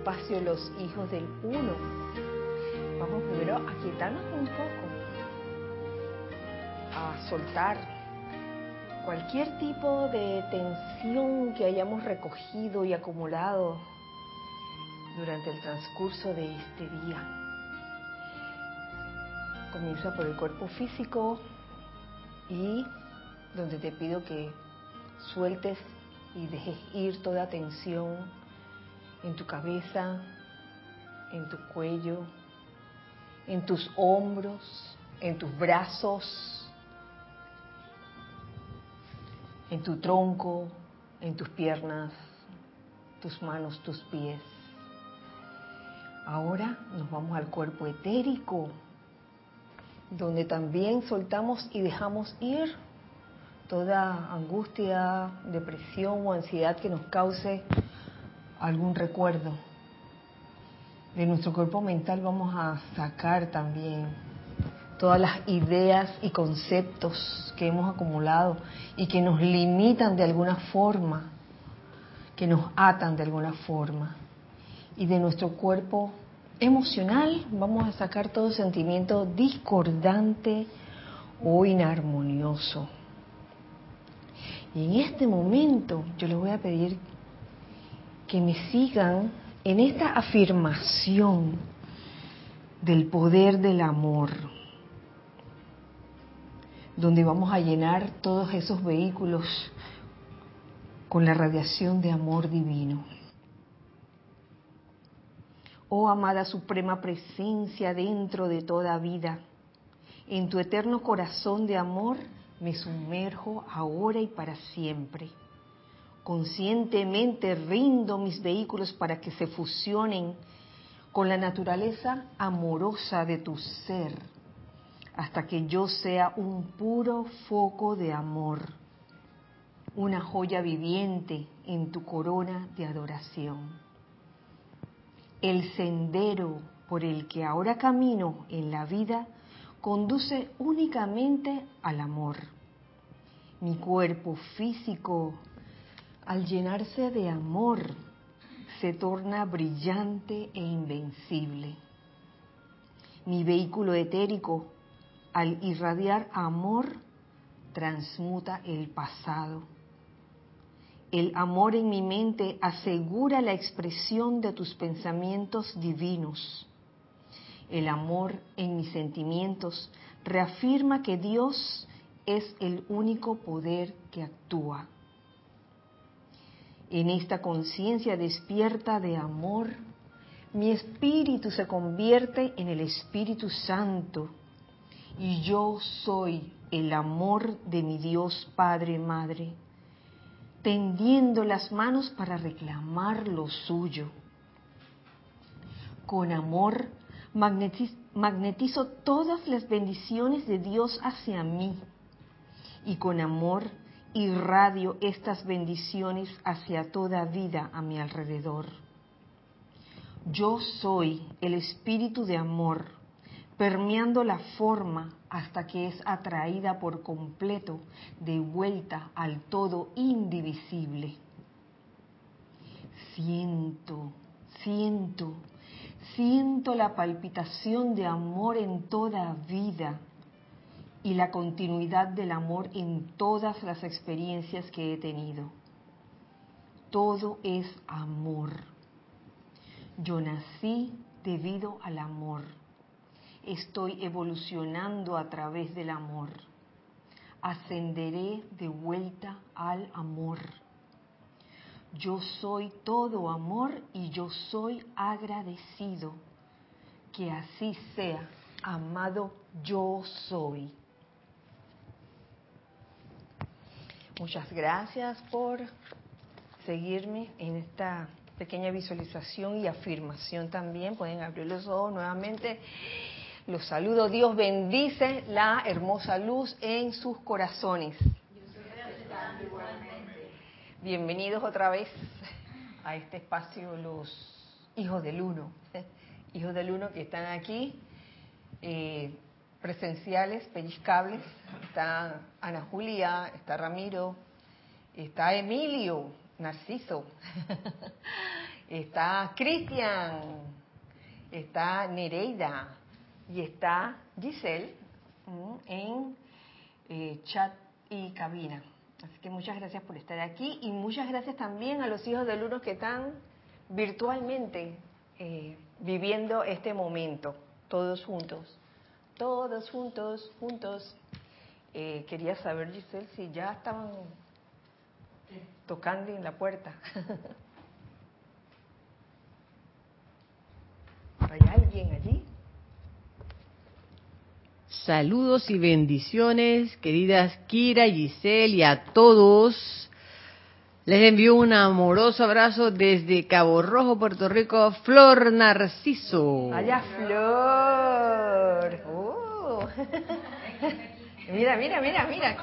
espacio Los Hijos del Uno. Vamos primero a quietarnos un poco, a soltar cualquier tipo de tensión que hayamos recogido y acumulado durante el transcurso de este día. Comienza por el cuerpo físico y donde te pido que sueltes y dejes ir toda tensión en tu cabeza, en tu cuello, en tus hombros, en tus brazos, en tu tronco, en tus piernas, tus manos, tus pies. Ahora nos vamos al cuerpo etérico, donde también soltamos y dejamos ir toda angustia, depresión o ansiedad que nos cause algún recuerdo. De nuestro cuerpo mental vamos a sacar también todas las ideas y conceptos que hemos acumulado y que nos limitan de alguna forma, que nos atan de alguna forma. Y de nuestro cuerpo emocional vamos a sacar todo sentimiento discordante o inarmonioso. Y en este momento yo les voy a pedir que me sigan en esta afirmación del poder del amor, donde vamos a llenar todos esos vehículos con la radiación de amor divino. Oh amada suprema presencia dentro de toda vida, en tu eterno corazón de amor, me sumerjo ahora y para siempre. Conscientemente rindo mis vehículos para que se fusionen con la naturaleza amorosa de tu ser, hasta que yo sea un puro foco de amor, una joya viviente en tu corona de adoración. El sendero por el que ahora camino en la vida conduce únicamente al amor. Mi cuerpo físico, al llenarse de amor, se torna brillante e invencible. Mi vehículo etérico, al irradiar amor, transmuta el pasado. El amor en mi mente asegura la expresión de tus pensamientos divinos el amor en mis sentimientos reafirma que Dios es el único poder que actúa. En esta conciencia despierta de amor, mi espíritu se convierte en el Espíritu Santo y yo soy el amor de mi Dios Padre Madre, tendiendo las manos para reclamar lo suyo. Con amor magnetizo todas las bendiciones de Dios hacia mí y con amor irradio estas bendiciones hacia toda vida a mi alrededor. Yo soy el espíritu de amor, permeando la forma hasta que es atraída por completo de vuelta al todo indivisible. Siento, siento Siento la palpitación de amor en toda vida y la continuidad del amor en todas las experiencias que he tenido. Todo es amor. Yo nací debido al amor. Estoy evolucionando a través del amor. Ascenderé de vuelta al amor yo soy todo amor y yo soy agradecido. Que así sea, amado yo soy. Muchas gracias por seguirme en esta pequeña visualización y afirmación también. Pueden abrir los ojos nuevamente. Los saludo. Dios bendice la hermosa luz en sus corazones. Bienvenidos otra vez a este espacio los hijos del uno, hijos del uno que están aquí, eh, presenciales, pellizcables. Está Ana Julia, está Ramiro, está Emilio, Narciso, está Cristian, está Nereida y está Giselle en eh, chat y cabina. Así que muchas gracias por estar aquí y muchas gracias también a los hijos del uno que están virtualmente eh, viviendo este momento, todos juntos, todos juntos, juntos. Eh, quería saber, Giselle, si ya estaban tocando en la puerta. ¿Hay alguien allí? Saludos y bendiciones, queridas Kira, Giselle y a todos. Les envío un amoroso abrazo desde Cabo Rojo, Puerto Rico, Flor Narciso. Allá, Flor. Oh. mira, mira, mira, mira.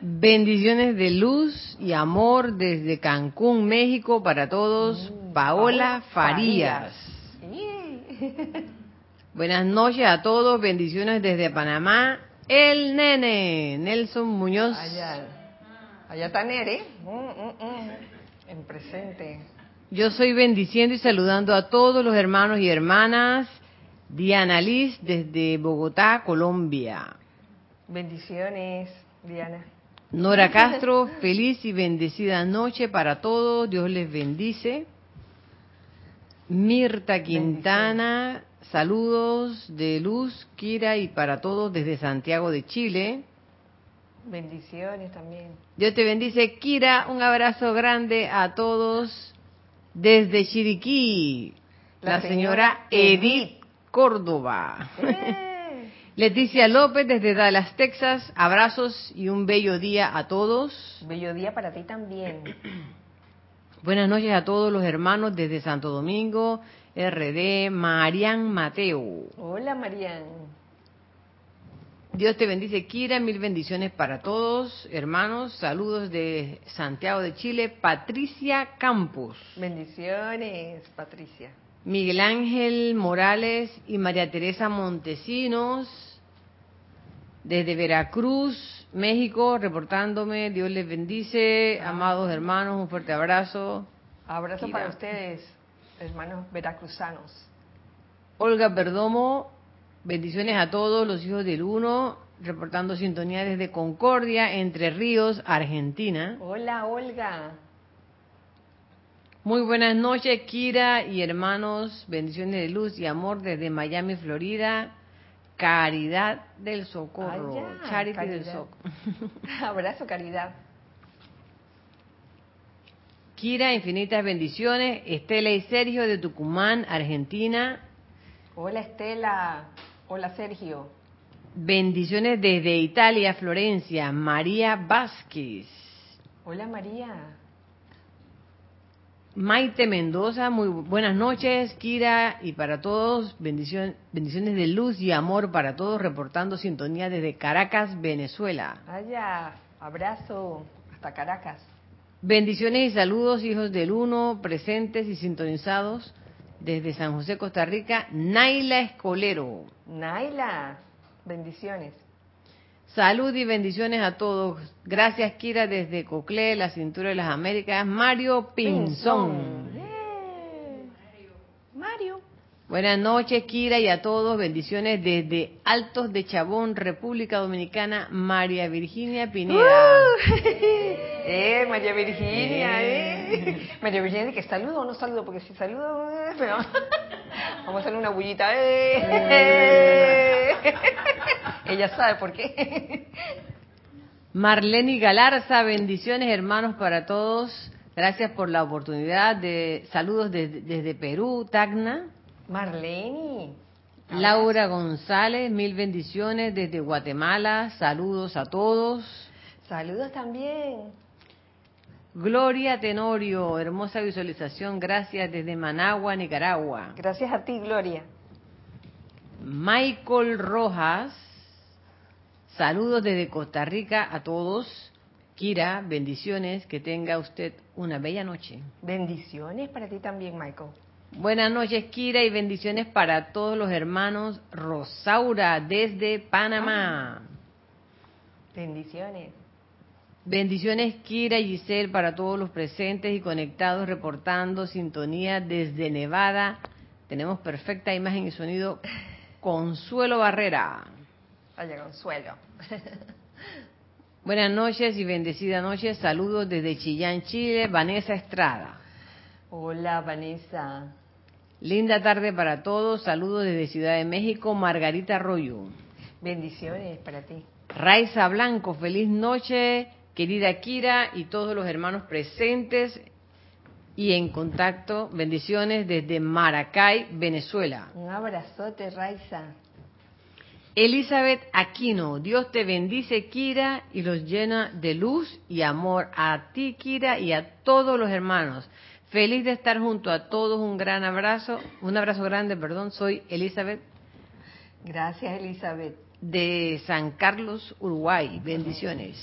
Bendiciones de luz y amor desde Cancún, México, para todos. Mm, Paola Farías. Buenas noches a todos. Bendiciones desde Panamá. El nene, Nelson Muñoz. Allá, allá está Nere. Mm, mm, en presente. Yo soy bendiciendo y saludando a todos los hermanos y hermanas. Diana Liz desde Bogotá, Colombia. Bendiciones, Diana. Nora Castro, feliz y bendecida noche para todos. Dios les bendice. Mirta Quintana, saludos de luz, Kira y para todos desde Santiago de Chile. Bendiciones también. Dios te bendice, Kira. Un abrazo grande a todos desde Chiriquí. La, señora, Edith Córdoba. ¡Eh! Leticia López desde Dallas, Texas. Abrazos y un bello día a todos. Bello día para ti también. Buenas noches a todos los hermanos desde Santo Domingo, RD, Marian Mateo. Hola Marian. Dios te bendice, Kira. Mil bendiciones para todos, hermanos. Saludos de Santiago de Chile, Patricia Campos. Bendiciones, Patricia. Miguel Ángel Morales y María Teresa Montesinos desde Veracruz, México, reportándome. Dios les bendice, amados hermanos, un fuerte abrazo. Abrazo para ustedes, hermanos veracruzanos. Olga Perdomo, bendiciones a todos los hijos del Uno, reportando sintonía desde Concordia, Entre Ríos, Argentina. Hola, Olga. Muy buenas noches, Kira y hermanos. Bendiciones de luz y amor desde Miami, Florida. Caridad del Socorro. Charity del Socorro. Abrazo, Caridad. Kira, infinitas bendiciones. Estela y Sergio de Tucumán, Argentina. Hola, Estela. Hola, Sergio. Bendiciones desde Italia, Florencia. María Vázquez. Hola, María. Maite Mendoza, muy buenas noches, Kira, y para todos, bendiciones de luz y amor para todos, reportando sintonía desde Caracas, Venezuela. Vaya, abrazo hasta Caracas. Bendiciones y saludos, hijos del Uno, presentes y sintonizados desde San José, Costa Rica, Naila Escolero. Naila, bendiciones. Salud y bendiciones a todos. Gracias, Kira, desde Cocle, la cintura de las Américas. Mario Pinzón. Mario. Buenas noches, Kira, y a todos. Bendiciones desde Altos de Chabón, República Dominicana. María Virginia Pineda. Uh. eh, María Virginia, eh. eh. María Virginia, que saludo o no saludo, porque si saludo, eh, vamos a hacerle una bullita. Eh. eh. Ella sabe por qué. Marlene Galarza, bendiciones hermanos para todos. Gracias por la oportunidad de saludos desde, Perú, Tacna. Marlene. Laura González, mil bendiciones desde Guatemala. Saludos a todos. Saludos también. Gloria Tenorio, hermosa visualización. Gracias desde Managua, Nicaragua. Gracias a ti, Gloria. Michael Rojas, Saludos desde Costa Rica a todos. Kira, bendiciones, que tenga usted una bella noche. Bendiciones para ti también, Michael. Buenas noches, Kira, y bendiciones para todos los hermanos Rosaura desde Panamá. Bendiciones. Bendiciones Kira y Giselle para todos los presentes y conectados reportando sintonía desde Nevada. Tenemos perfecta imagen y sonido. Consuelo Barrera. Vaya Consuelo. Buenas noches y bendecida noche. Saludos desde Chillán, Chile. Vanessa Estrada. Hola Vanessa. Linda tarde para todos. Saludos desde Ciudad de México. Margarita Arroyo. Bendiciones para ti. Raiza Blanco. Feliz noche querida Kira y todos los hermanos presentes y en contacto. Bendiciones desde Maracay, Venezuela. Un abrazote, Raiza. Elizabeth Aquino, Dios te bendice, Kira, y los llena de luz y amor a ti, Kira, y a todos los hermanos. Feliz de estar junto a todos. Un gran abrazo, un abrazo grande, perdón. Soy Elizabeth. Gracias, Elizabeth. De San Carlos, Uruguay. Bendiciones.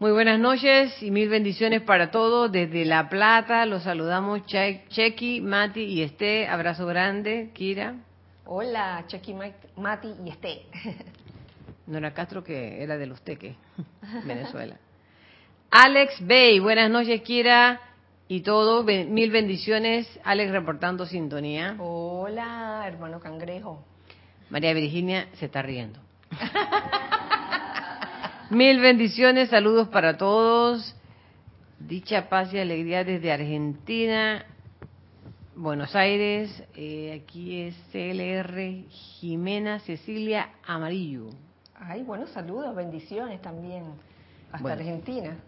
Muy buenas noches y mil bendiciones para todos. Desde La Plata los saludamos Chequi, Mati y Esté. Abrazo grande, Kira. Hola, Chequi, Mati y Esté. Nora Castro, que era de los Teques, Venezuela. Alex Bay, buenas noches, Kira. Y todo, mil bendiciones. Alex reportando sintonía. Hola, hermano cangrejo. María Virginia se está riendo. Mil bendiciones, saludos para todos. Dicha paz y alegría desde Argentina, Buenos Aires. Eh, aquí es CLR Jimena Cecilia Amarillo. Ay, buenos saludos, bendiciones también. Hasta Argentina.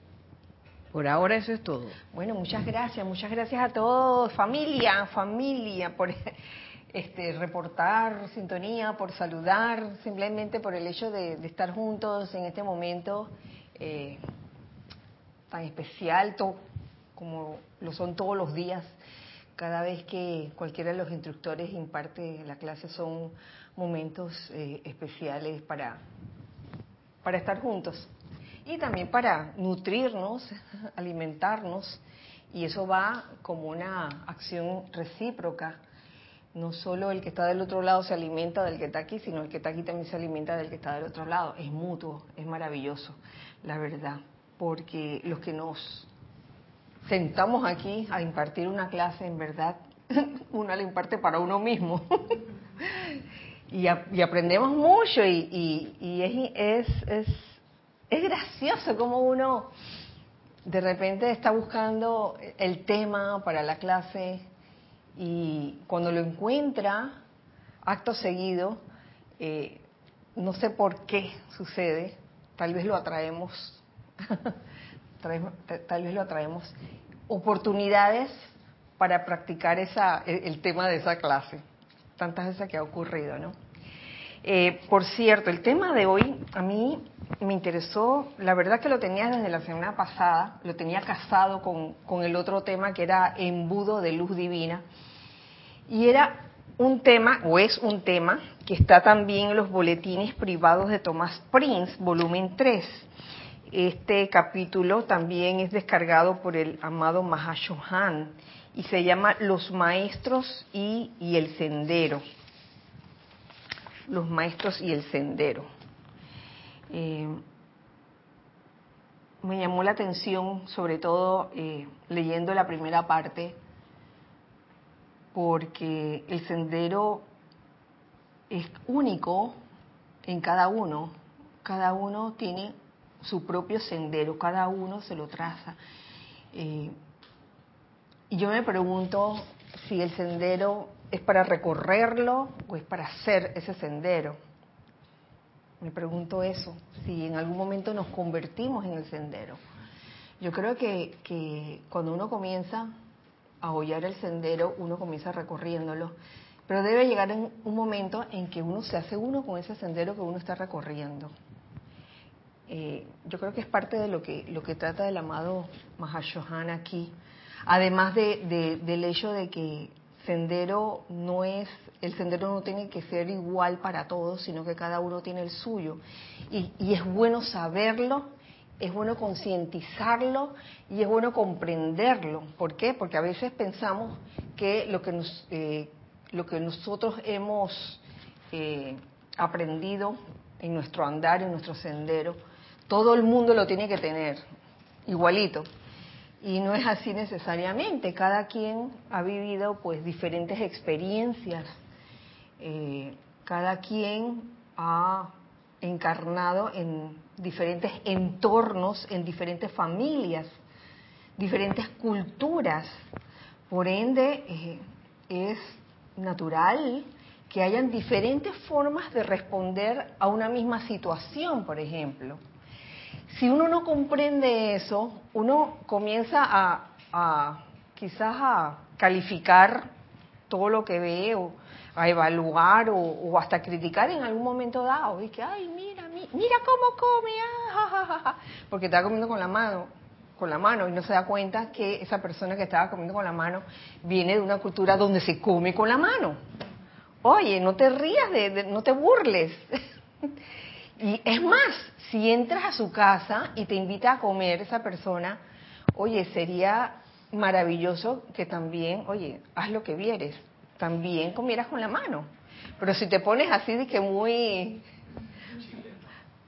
Por ahora eso es todo. Bueno, muchas gracias, muchas gracias a todos, familia, familia, por este, reportar sintonía, por saludar, simplemente por el hecho de, estar juntos en este momento eh, tan especial como lo son todos los días. Cada vez que cualquiera de los instructores imparte la clase son momentos eh, especiales para, para estar juntos y también para nutrirnos, alimentarnos, y eso va como una acción recíproca no solo el que está del otro lado se alimenta del que está aquí, sino el que está aquí también se alimenta del que está del otro lado. Es mutuo, es maravilloso, la verdad, porque los que nos sentamos aquí a impartir una clase, en verdad, uno la imparte para uno mismo. y, aprendemos mucho y, es, es, es gracioso como uno de repente está buscando el tema para la clase y cuando lo encuentra, acto seguido, eh, no sé por qué sucede, tal vez lo atraemos, tal vez lo atraemos, oportunidades para practicar esa, el, tema de esa clase, tantas veces que ha ocurrido, ¿no? Eh, por cierto, el tema de hoy a mí me interesó, la verdad que lo tenía desde la semana pasada, lo tenía casado con, con el otro tema que era embudo de luz divina, y era un tema, o es un tema, que está también en los boletines privados de Thomas Prince, volumen 3. Este capítulo también es descargado por el amado Mahashohan y se llama Los Maestros y, el Sendero. Los Maestros y el Sendero. Eh, me llamó la atención, sobre todo eh, leyendo la primera parte, porque el sendero es único en cada uno. Cada uno tiene su propio sendero, cada uno se lo traza. Eh, y yo me pregunto si el sendero es para recorrerlo o es para hacer ese sendero. Me pregunto eso, si en algún momento nos convertimos en el sendero. Yo creo que, que cuando uno comienza a hollar el sendero, uno comienza recorriéndolo, pero debe llegar en un momento en que uno se hace uno con ese sendero que uno está recorriendo. Eh, yo creo que es parte de lo que, lo que trata el amado Mahashohan aquí, además de, del hecho de que sendero no es, el sendero no tiene que ser igual para todos, sino que cada uno tiene el suyo. Y, y es bueno saberlo es bueno concientizarlo y es bueno comprenderlo. ¿Por qué? Porque a veces pensamos que lo que, nos, eh, lo que nosotros hemos eh, aprendido en nuestro andar, en nuestro sendero, todo el mundo lo tiene que tener, igualito. Y no es así necesariamente, cada quien ha vivido pues diferentes experiencias, eh, cada quien ha encarnado en diferentes entornos, en diferentes familias, diferentes culturas. Por ende, eh, es natural que hayan diferentes formas de responder a una misma situación, por ejemplo. Si uno no comprende eso, uno comienza a, quizás a calificar todo lo que ve o a evaluar o, hasta criticar en algún momento dado. Y que, ay, mira, mira cómo come, ah, porque está comiendo con la mano con la mano y no se da cuenta que esa persona que estaba comiendo con la mano viene de una cultura donde se come con la mano. Oye, no te rías, de, no te burles. y es más, si entras a su casa y te invita a comer esa persona, oye, sería maravilloso que también, oye, haz lo que vieres, también comieras con la mano. Pero si te pones así de que muy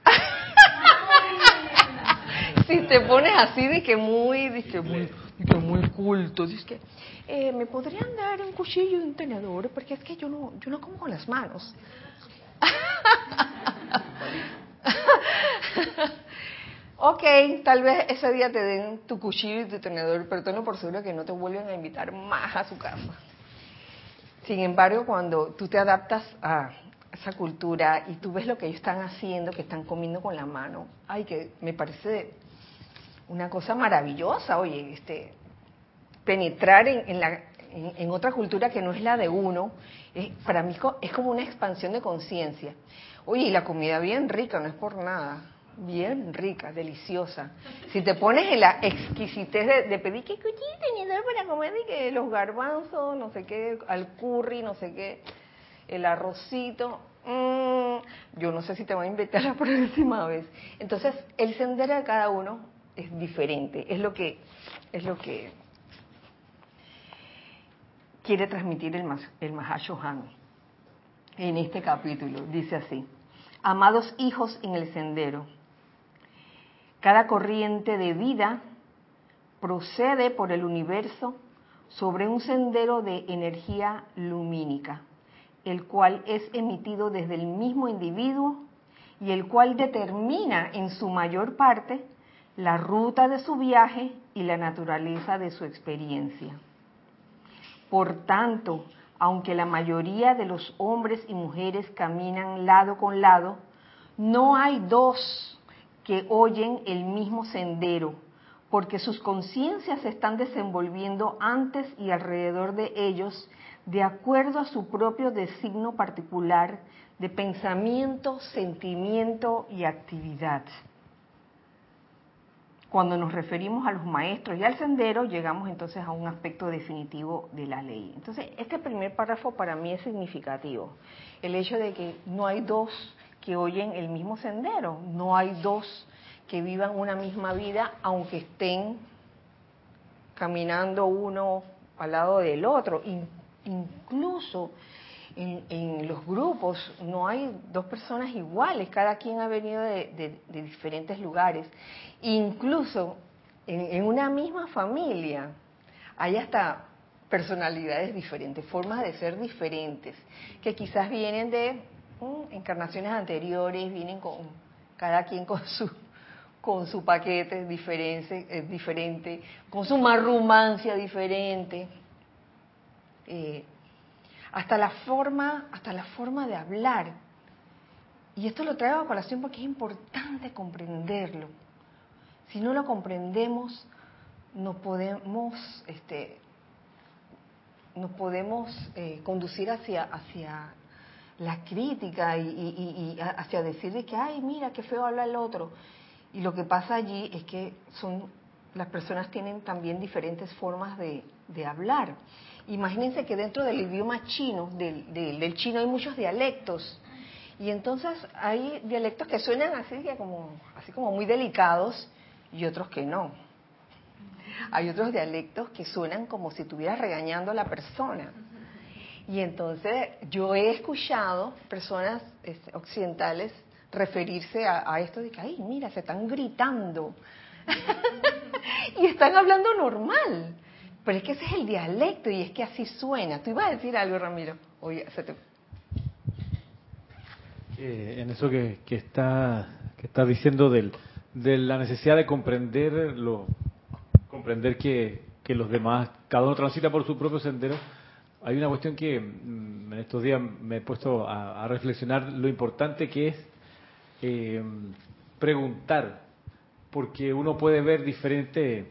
si te pones así de que muy, de muy, muy culto, dices que eh, me podrían dar un cuchillo y un tenedor porque es que yo no, yo no como con las manos. ok, tal vez ese día te den tu cuchillo y tu tenedor, pero tengo por seguro que no te vuelven a invitar más a su casa. Sin embargo, cuando tú te adaptas a esa cultura y tú ves lo que ellos están haciendo, que están comiendo con la mano, ay, que me parece una cosa maravillosa, oye, este, penetrar en, la, en, otra cultura que no es la de uno, para mí es como una expansión de conciencia. Oye, y la comida bien rica, no es por nada, bien rica, deliciosa. Si te pones en la exquisitez de, pedir que tenedor para comer y que los garbanzos, no sé qué, al curry, no sé qué, el arrocito, mmm, yo no sé si te voy a invitar la próxima vez. Entonces, el sendero de cada uno es diferente, es lo que es lo que quiere transmitir el, el Mahashohan en este capítulo. Dice así: Amados hijos en el sendero, cada corriente de vida procede por el universo sobre un sendero de energía lumínica, el cual es emitido desde el mismo individuo y el cual determina en su mayor parte la ruta de su viaje y la naturaleza de su experiencia. Por tanto, aunque la mayoría de los hombres y mujeres caminan lado con lado, no hay dos que oyen el mismo sendero, porque sus conciencias se están desenvolviendo antes y alrededor de ellos de acuerdo a su propio designo particular de pensamiento, sentimiento y actividad. Cuando nos referimos a los maestros y al sendero, llegamos entonces a un aspecto definitivo de la ley. Entonces, este primer párrafo para mí es significativo. El hecho de que no hay dos que oyen el mismo sendero, no hay dos que vivan una misma vida, aunque estén caminando uno al lado del otro. incluso en, los grupos no hay dos personas iguales, cada quien ha venido de, diferentes lugares. Incluso en, una misma familia hay hasta personalidades diferentes, formas de ser diferentes, que quizás vienen de encarnaciones anteriores, vienen con cada quien con su con su paquete diferente, eh, diferente con su marrumancia diferente. Eh, hasta la forma, hasta la forma de hablar. Y esto lo traigo a colación porque es importante comprenderlo. Si no lo comprendemos, no podemos, este, nos podemos eh, conducir hacia, hacia la crítica y, hacia decirle que, ay, mira, qué feo habla el otro. Y lo que pasa allí es que son, las personas tienen también diferentes formas de, de hablar. Imagínense que dentro del idioma chino, del, chino, hay muchos dialectos. Y entonces hay dialectos que suenan así, como, así como muy delicados y otros que no. Hay otros dialectos que suenan como si estuvieras regañando a la persona. Y entonces yo he escuchado personas este, occidentales referirse a, esto de que, ay, mira, se están gritando. y están hablando normal. Pero es que ese es el dialecto y es que así suena. Tú ibas a decir algo, Ramiro. Oye, se. Eh, en eso que, que está que estás diciendo del, de la necesidad de comprender lo, comprender que, que los demás, cada uno transita por su propio sendero, hay una cuestión que mm, en estos días me he puesto a, reflexionar lo importante que es eh, preguntar, porque uno puede ver diferentes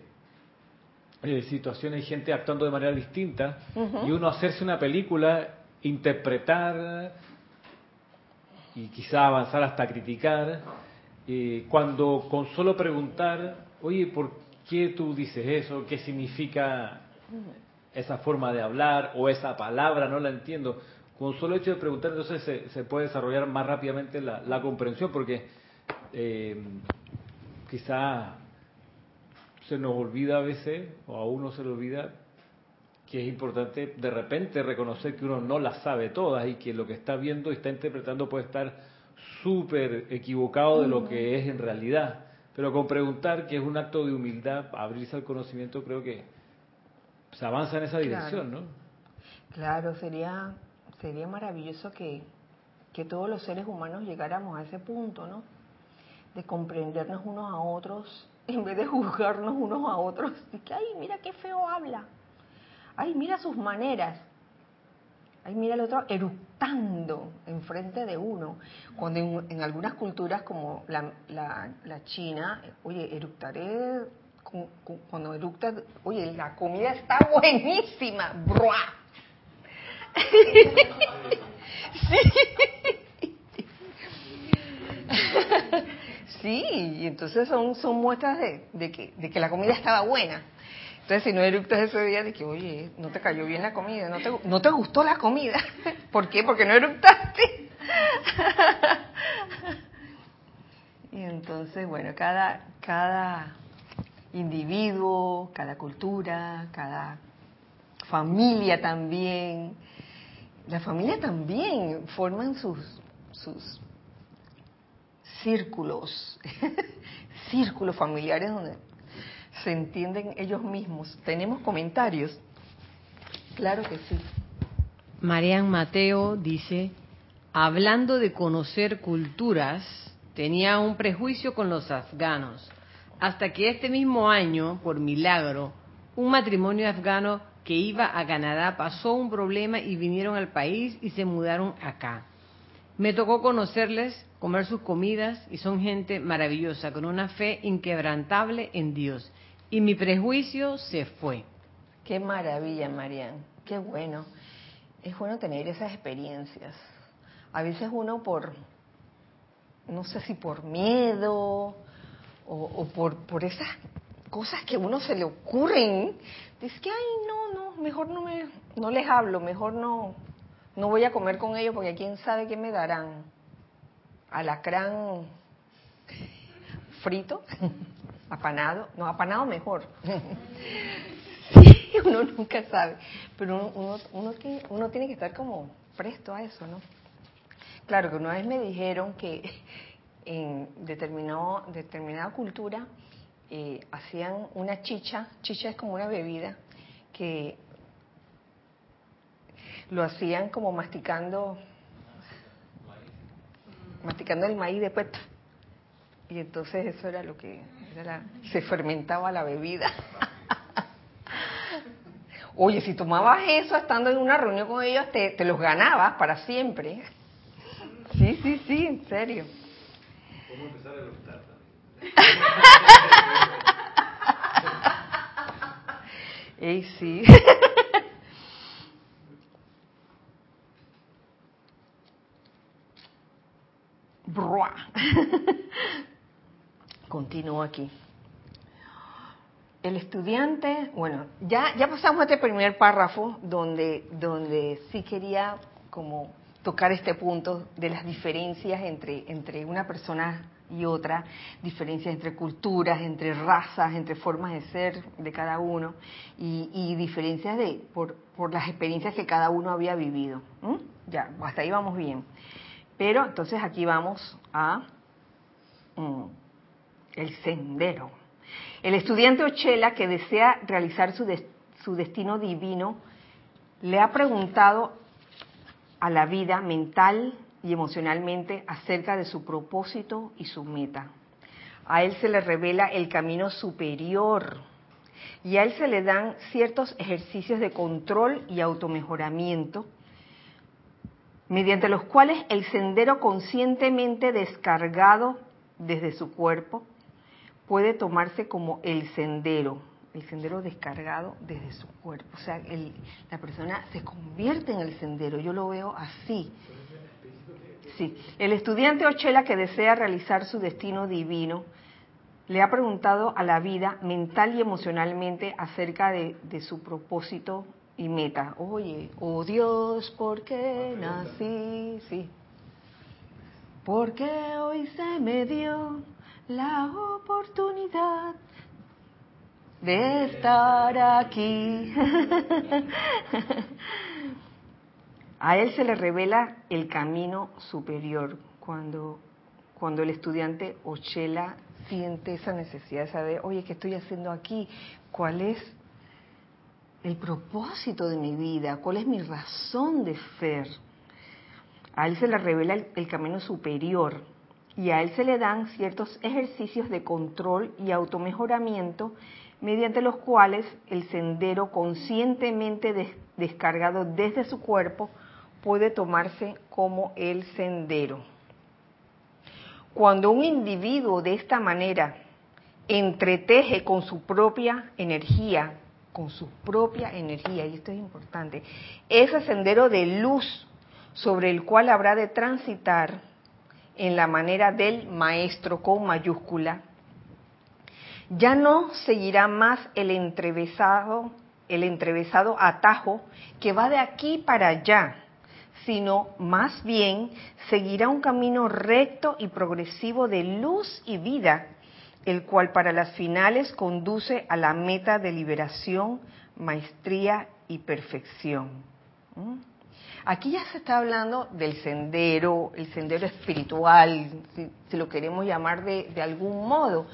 eh, situaciones y gente actuando de manera distinta, y uno hacerse una película, interpretar y quizá avanzar hasta criticar, eh, cuando con solo preguntar, oye, ¿por qué tú dices eso? ¿Qué significa esa forma de hablar o esa palabra, no la entiendo. Con solo hecho de preguntar, entonces se, puede desarrollar más rápidamente la, comprensión, porque eh, quizá se nos olvida a veces, o a uno se le olvida, que es importante de repente reconocer que uno no las sabe todas y que lo que está viendo y está interpretando puede estar súper equivocado de lo que es en realidad. Pero con preguntar, que es un acto de humildad, abrirse al conocimiento, creo que se avanza en esa dirección, ¿no? Claro, sería, sería maravilloso que, que todos los seres humanos llegáramos a ese punto, ¿no? De comprendernos unos a otros en vez de juzgarnos unos a otros. Y que, ay, mira qué feo habla. Ay, mira sus maneras. Ay, mira el otro eructando enfrente de uno. Cuando en, algunas culturas como la, la, la China, oye, eructaré cuando eructa, oye, la comida está buenísima, ¡Bruah! Sí. y entonces son, son muestras de, que, de que la comida estaba buena. Entonces, si no eructas ese día, de que, oye, no te cayó bien la comida, no te, no te gustó la comida. ¿Por qué? Porque no eructaste. y entonces, bueno, cada, cada individuo, cada cultura, cada familia también. La familia también forman sus, sus círculos, círculos familiares donde se entienden ellos mismos. ¿Tenemos comentarios? Claro que sí. Marian Mateo dice, hablando de conocer culturas, tenía un prejuicio con los afganos hasta que este mismo año, por milagro, un matrimonio afgano que iba a Canadá pasó un problema y vinieron al país y se mudaron acá. Me tocó conocerles, comer sus comidas y son gente maravillosa, con una fe inquebrantable en Dios. Y mi prejuicio se fue. Qué maravilla, Marian. Qué bueno. Es bueno tener esas experiencias. A veces uno por, no sé si por miedo, o, por, por esas cosas que a uno se le ocurren, dice que, ay, no, no, mejor no, me, no les hablo, mejor no, no voy a comer con ellos porque quién sabe qué me darán. Alacrán frito, apanado, no, apanado mejor. sí, uno nunca sabe, pero uno, uno, uno tiene que estar como presto a eso, ¿no? Claro que una vez me dijeron que en determinado, determinada cultura eh, hacían una chicha, chicha es como una bebida, que lo hacían como masticando, masticando el maíz después, y entonces eso era lo que se fermentaba la bebida. Oye, si tomabas eso estando en una reunión con ellos, te, te los ganabas para siempre. Sí, sí, sí, en serio sí. Continúo aquí. El estudiante, bueno, ya, ya pasamos a este primer párrafo donde, donde sí quería como tocar este punto de las diferencias entre, entre una persona y otra, diferencias entre culturas, entre razas, entre formas de ser de cada uno y, diferencias de, por, por, las experiencias que cada uno había vivido. Ya, hasta ahí vamos bien. Pero entonces aquí vamos a mm, el sendero. El estudiante Ochela que desea realizar su, su destino divino le ha preguntado a la vida mental y emocionalmente acerca de su propósito y su meta. A él se le revela el camino superior y a él se le dan ciertos ejercicios de control y automejoramiento mediante los cuales el sendero conscientemente descargado desde su cuerpo puede tomarse como el sendero, el sendero descargado desde su cuerpo. O sea, la persona se convierte en el sendero, yo lo veo así. Sí, el estudiante Ochela que desea realizar su destino divino le ha preguntado a la vida mental y emocionalmente acerca de, de su propósito y meta. Oye, oh Dios, ¿por qué nací? Sí. Porque hoy se me dio la oportunidad de estar aquí. A él se le revela el camino superior cuando, cuando el estudiante Ochela siente esa necesidad de saber, oye, ¿qué estoy haciendo aquí? ¿Cuál es el propósito de mi vida? ¿Cuál es mi razón de ser? A él se le revela el, camino superior y a él se le dan ciertos ejercicios de control y automejoramiento mediante los cuales el sendero conscientemente descargado desde su cuerpo puede tomarse como el sendero. Cuando un individuo de esta manera entreteje con su propia energía, con su propia energía, y esto es importante, ese sendero de luz sobre el cual habrá de transitar en la manera del maestro con mayúscula, ya no seguirá más el entrevesado, el entrevesado atajo que va de aquí para allá, sino más bien seguirá un camino recto y progresivo de luz y vida, el cual para las finales conduce a la meta de liberación, maestría y perfección. ¿Mm? Aquí ya se está hablando del sendero, el sendero espiritual, si, lo queremos llamar de, de algún modo,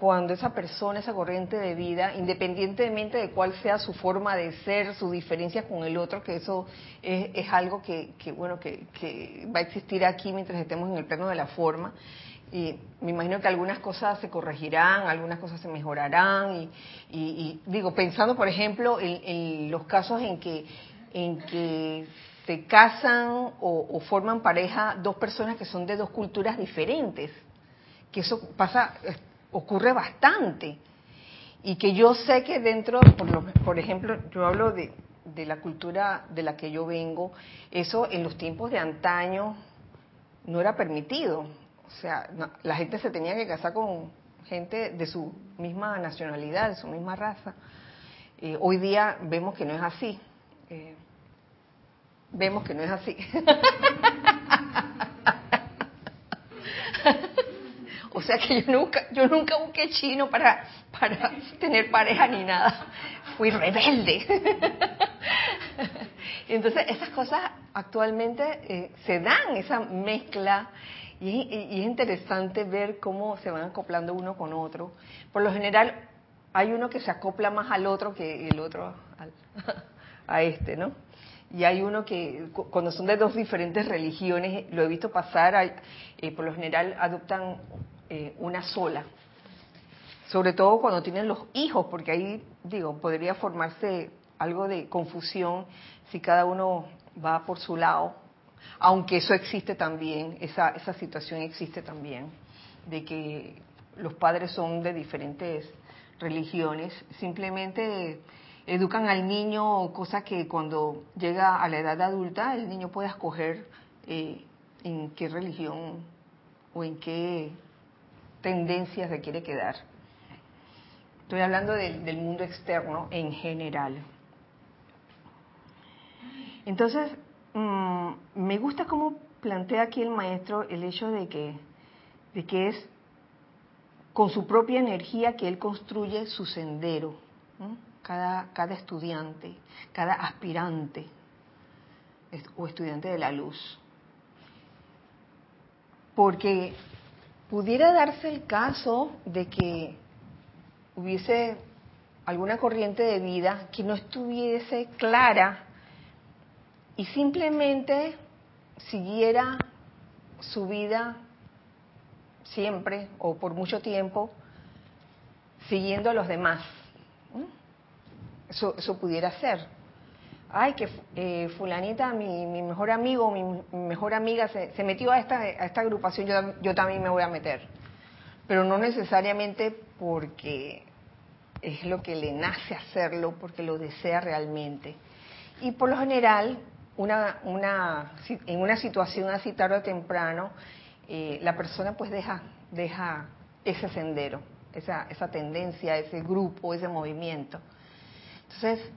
cuando esa persona, esa corriente de vida, independientemente de cuál sea su forma de ser, su diferencia con el otro, que eso es, algo que, bueno, que, va a existir aquí mientras estemos en el plano de la forma. Y me imagino que algunas cosas se corregirán, algunas cosas se mejorarán. Y, digo, pensando, por ejemplo, en, los casos en que, en que se casan o forman pareja dos personas que son de dos culturas diferentes, que eso pasa ocurre bastante. Y que yo sé que dentro, por, por ejemplo, yo hablo de, de la cultura de la que yo vengo, eso en los tiempos de antaño no era permitido. O sea, la gente se tenía que casar con gente de su misma nacionalidad, de su misma raza. Eh, hoy día vemos que no es así. Eh, vemos que no es así. O sea que yo nunca, yo nunca busqué chino para, para tener pareja ni nada. Fui rebelde. Entonces esas cosas actualmente eh, se dan, esa mezcla, y, es interesante ver cómo se van acoplando uno con otro. Por lo general hay uno que se acopla más al otro que el otro a este, ¿no? y hay uno que cuando son de dos diferentes religiones, lo he visto pasar, eh, por lo general adoptan eh, una sola. Sobre todo cuando tienen los hijos, porque ahí, digo, podría formarse algo de confusión si cada uno va por su lado, aunque eso existe también, esa, esa situación existe también, de que los padres son de diferentes religiones, simplemente educan al niño, cosa que cuando llega a la edad adulta el niño puede escoger eh, en qué religión o en qué tendencias se quiere quedar. Estoy hablando del mundo externo en general. Entonces, mm, me gusta cómo plantea aquí el maestro el hecho de que, de que es con su propia energía que él construye su sendero, cada, cada estudiante, cada aspirante o estudiante de la luz. porque pudiera darse el caso de que hubiese alguna corriente de vida que no estuviese clara y simplemente siguiera su vida siempre o por mucho tiempo siguiendo a los demás. Eso, eso pudiera ser. Ay, que eh, fulanita, mi, mi, mejor amigo, mi, mejor amiga se, se, metió a esta, a esta agrupación, yo, yo también me voy a meter. Pero no necesariamente porque es lo que le nace hacerlo, porque lo desea realmente. Y por lo general, una, una, en una situación así tarde o temprano, eh, la persona pues deja, deja ese sendero, esa, esa tendencia, ese grupo, ese movimiento. Entonces,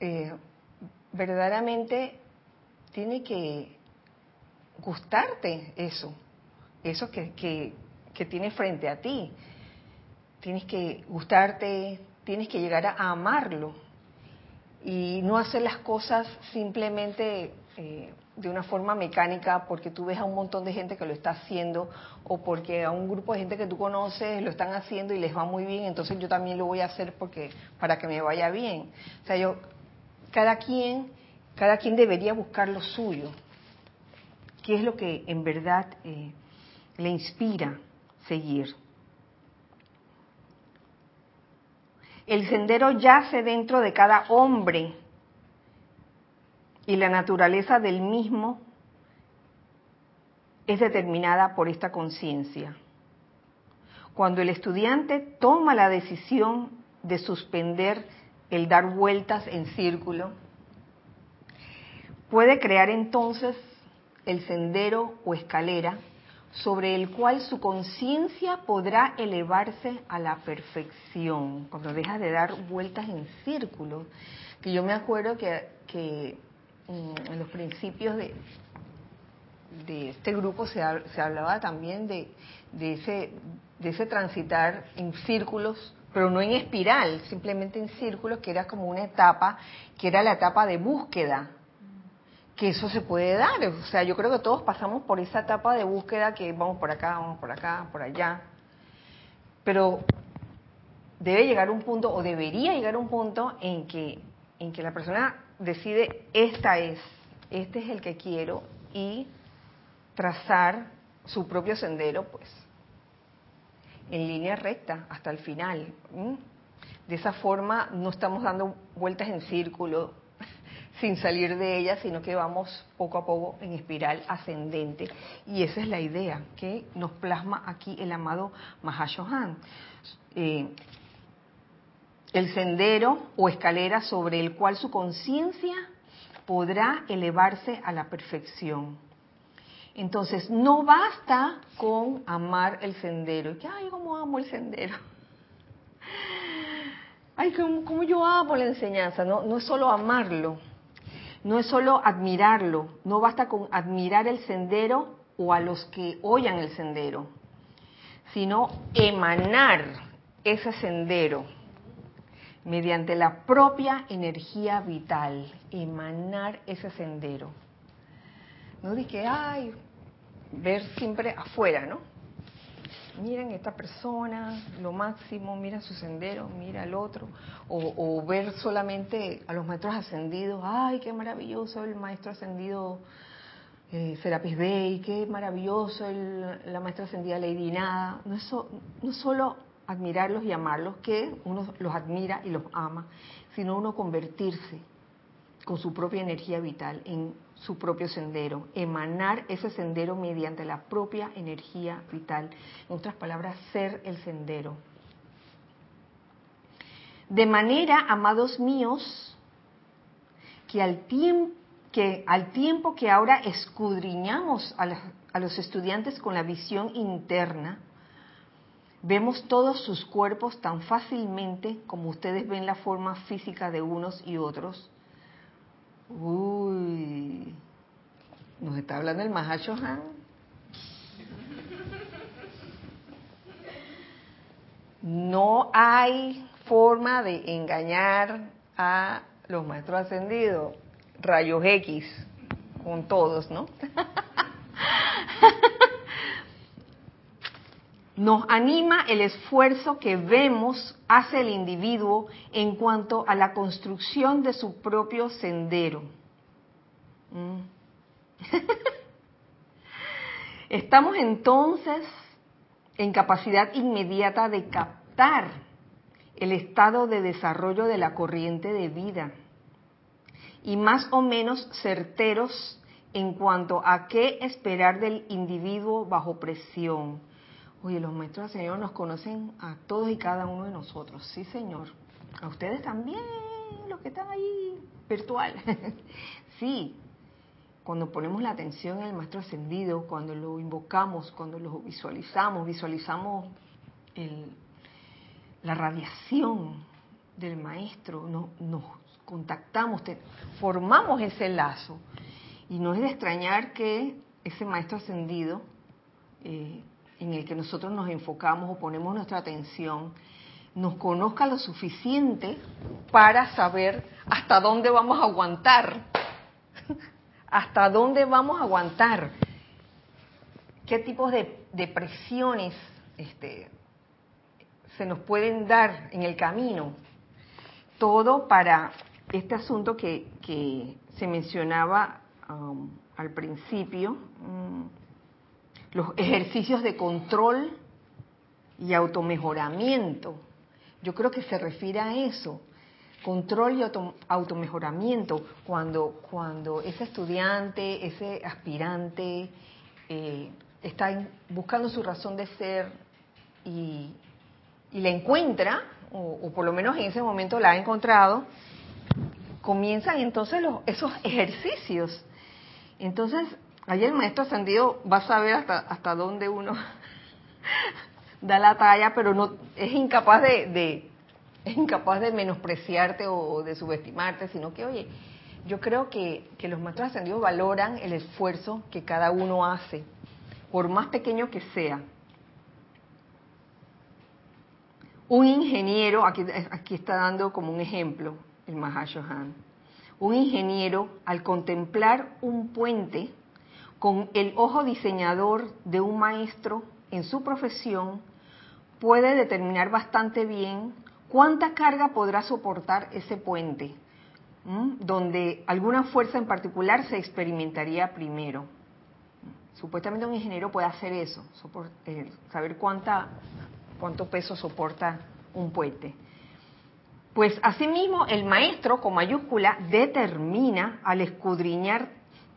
eh, verdaderamente tiene que gustarte eso, eso que, que, tienes frente a ti. Tienes que gustarte, tienes que llegar a amarlo y no hacer las cosas simplemente eh, de una forma mecánica porque tú ves a un montón de gente que lo está haciendo o porque a un grupo de gente que tú conoces lo están haciendo y les va muy bien, entonces yo también lo voy a hacer porque para que me vaya bien. O sea, yo cada quien cada quien debería buscar lo suyo. ¿Qué es lo que en verdad eh, le inspira seguir? El sendero yace dentro de cada hombre y la naturaleza del mismo es determinada por esta conciencia. Cuando el estudiante toma la decisión de suspender el dar vueltas en círculo, puede crear entonces el sendero o escalera sobre el cual su conciencia podrá elevarse a la perfección, cuando deja de dar vueltas en círculos. Que yo me acuerdo que, que mm, en los principios de, de este grupo se, se hablaba también de, de, ese, de ese transitar en círculos, pero no en espiral, simplemente en círculos, que era como una etapa, que era la etapa de búsqueda, que eso se puede dar. O sea, yo creo que todos pasamos por esa etapa de búsqueda que vamos por acá, vamos por acá, por allá. Pero debe llegar un punto, o debería llegar un punto en que, en que la persona decide, esta es, este es el que quiero, y trazar su propio sendero, pues, en línea recta hasta el final. De esa forma no estamos dando vueltas en círculo, sin salir de ella, sino que vamos poco a poco en espiral ascendente. Y esa es la idea que nos plasma aquí el amado Mahashohan. Eh, el sendero o escalera sobre el cual su conciencia podrá elevarse a la perfección. Entonces, no basta con amar el sendero. Que, ay, cómo amo el sendero. Ay, cómo, cómo yo amo la enseñanza. No, no es solo amarlo, no es solo admirarlo, no basta con admirar el sendero o a los que oyan el sendero, sino emanar ese sendero mediante la propia energía vital, emanar ese sendero. No que, ay, ver siempre afuera, ¿no? miren esta persona, lo máximo, mira su sendero, mira el otro, o, ver solamente a los maestros ascendidos, ay, qué maravilloso el maestro ascendido eh, Serapis Bey, qué maravilloso el, la maestra ascendida Lady Nada, no es, no solo admirarlos y amarlos, que uno los admira y los ama, sino uno convertirse con su propia energía vital en su propio sendero, emanar ese sendero mediante la propia energía vital. En otras palabras, ser el sendero. De manera, amados míos, que al tiempo que, al tiempo que ahora escudriñamos a, a los estudiantes con la visión interna, vemos todos sus cuerpos tan fácilmente como ustedes ven la forma física de unos y otros, Uy, nos está hablando el Mahacho Han. No hay forma de engañar a los maestros ascendidos. Rayos X con todos, ¿no? Nos anima el esfuerzo que vemos hace el individuo en cuanto a la construcción de su propio sendero. Mm. Estamos entonces en capacidad inmediata de captar el estado de desarrollo de la corriente de vida y más o menos certeros en cuanto a qué esperar del individuo bajo presión. Oye, los maestros Señor nos conocen a todos y cada uno de nosotros. Sí, Señor. A ustedes también, los que están ahí virtual. sí, cuando ponemos la atención en el Maestro Ascendido, cuando lo invocamos, cuando lo visualizamos, visualizamos la radiación del Maestro, nos contactamos, formamos ese lazo. Y no es de extrañar que ese Maestro Ascendido, eh, en el que nosotros nos enfocamos o ponemos nuestra atención, nos conozca lo suficiente para saber hasta dónde vamos a aguantar hasta dónde vamos a aguantar, qué tipos de, presiones este, se nos pueden dar en el camino. Todo para este asunto que, se mencionaba um, al principio, mm, los ejercicios de control y automejoramiento. Yo creo que se refiere a eso control y automejoramiento cuando, cuando ese estudiante, ese aspirante eh, está buscando su razón de ser y, la encuentra, o, por lo menos en ese momento la ha encontrado, comienzan entonces los, esos ejercicios. Entonces, ahí el maestro ascendido va a saber hasta, hasta dónde uno da la talla, pero no es incapaz de es incapaz de menospreciarte o de subestimarte, sino que, oye, yo creo que, los maestros ascendidos valoran el esfuerzo que cada uno hace, por más pequeño que sea. Un ingeniero, aquí, aquí está dando como un ejemplo el Mahashohan, un ingeniero al contemplar un puente con el ojo diseñador de un maestro en su profesión, puede determinar bastante bien ¿Cuánta carga podrá soportar ese puente? Donde alguna fuerza en particular se experimentaría primero. Supuestamente un ingeniero puede hacer eso, eh, saber cuánta, cuánto peso soporta un puente. Pues asimismo el maestro con mayúscula determina al escudriñar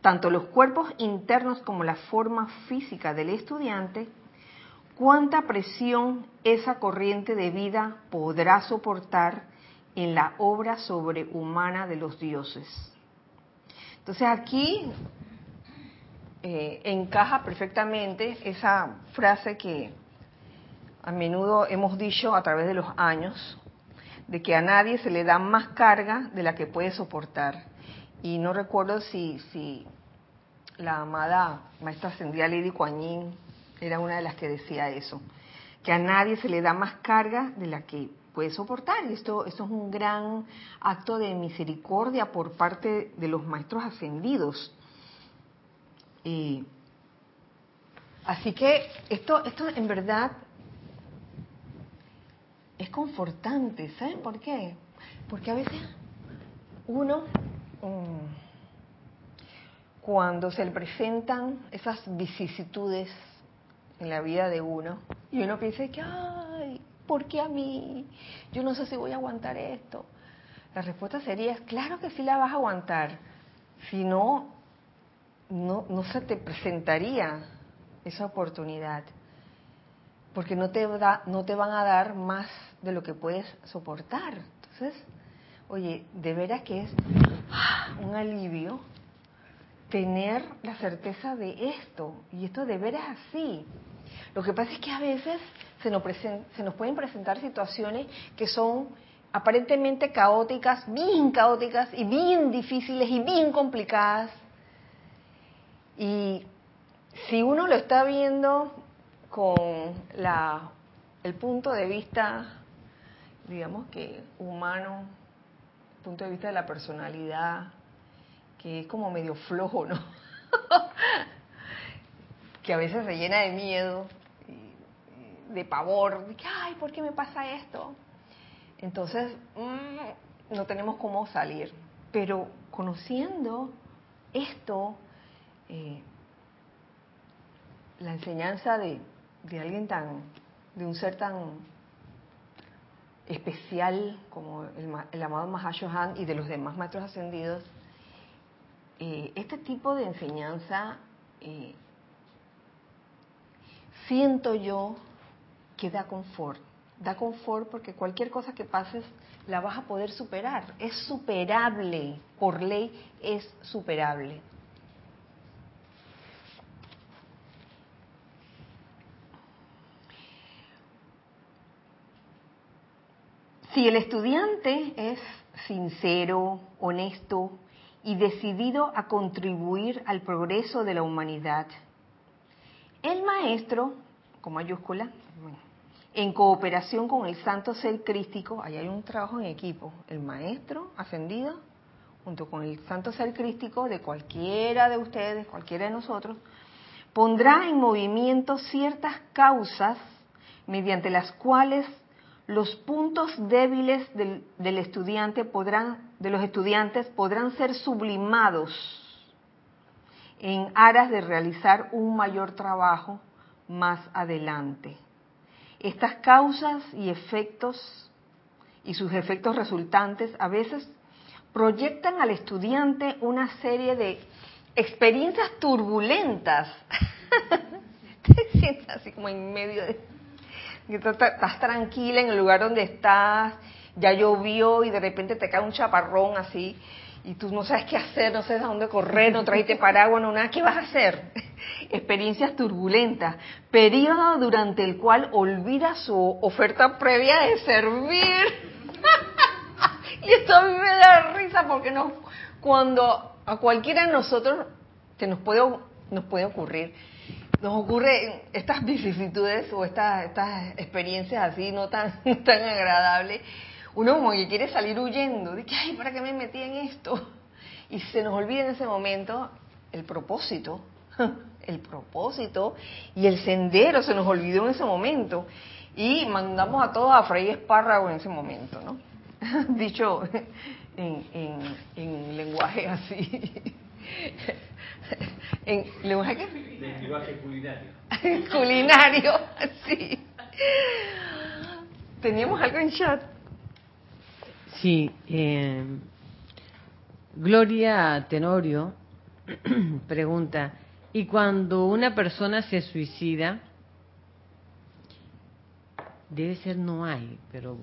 tanto los cuerpos internos como la forma física del estudiante cuánta presión esa corriente de vida podrá soportar en la obra sobrehumana de los dioses. Entonces aquí eh, encaja perfectamente esa frase que a menudo hemos dicho a través de los años, de que a nadie se le da más carga de la que puede soportar. Y no recuerdo si, si la amada maestra ascendida Lady Kuan era una de las que decía eso, que a nadie se le da más carga de la que puede soportar. Y esto, esto es un gran acto de misericordia por parte de los maestros ascendidos. así que esto, esto en verdad es confortante. ¿Saben por qué? Porque a veces uno, mm, cuando se le presentan esas vicisitudes en la vida de uno y uno piensa que, ay, ¿por qué a mí? Yo no sé si voy a aguantar esto. La respuesta sería, claro que sí la vas a aguantar. Si no, no, no se te presentaría esa oportunidad. Porque no te, da, no te van a dar más de lo que puedes soportar. Entonces, oye, de veras que es un alivio tener la certeza de esto. Y esto de veras así. Lo que pasa es que a veces se nos, se nos pueden presentar situaciones que son aparentemente caóticas, bien caóticas y bien difíciles y bien complicadas. Y si uno lo está viendo con la, el punto de vista, digamos que humano, punto de vista de la personalidad, es como medio flojo, ¿no? que a veces se llena de miedo, de pavor, de que, ay, ¿por qué me pasa esto? Entonces, mm, no tenemos cómo salir. Pero conociendo esto, eh, la enseñanza de, de alguien tan, de un ser tan especial como el, el amado Mahashohan y de los demás maestros ascendidos, eh, este tipo de enseñanza eh, siento yo que da confort. Da confort porque cualquier cosa que pases la vas a poder superar. Es superable, por ley es superable. Si el estudiante es sincero, honesto y decidido a contribuir al progreso de la humanidad, el maestro, con mayúscula, en cooperación con el santo ser crístico, ahí hay un trabajo en equipo, el maestro ascendido, junto con el santo ser crístico de cualquiera de ustedes, cualquiera de nosotros, pondrá en movimiento ciertas causas mediante las cuales los puntos débiles del, estudiante podrán, de los estudiantes podrán ser sublimados en aras de realizar un mayor trabajo más adelante. Estas causas y efectos y sus efectos resultantes a veces proyectan al estudiante una serie de experiencias turbulentas. Te sientes así como en medio de estás tranquila en el lugar donde estás, ya llovió y de repente te cae un chaparrón así y tú no sabes qué hacer, no sabes a dónde correr, no trajiste paraguas, no nada, ¿qué vas a hacer? Experiencias turbulentas, periodo durante el cual olvida su oferta previa de servir. y esto a mí me da risa porque no, cuando a cualquiera de nosotros se nos puede, nos puede ocurrir nos ocurre estas vicisitudes o estas, estas experiencias así no tan, tan agradables, uno como que quiere salir huyendo, de que, ay, ¿para qué me metí en esto? Y se nos olvida en ese momento el propósito, el propósito y el sendero se nos olvidó en ese momento. Y mandamos a todos a freír espárrago en ese momento, ¿no? Dicho en, en, en lenguaje así ¿En lenguaje qué? lenguaje culinario. culinario, sí. ¿Teníamos algo en chat? Sí. Eh, Gloria Tenorio pregunta, ¿y cuando una persona se suicida? Debe ser no hay, pero...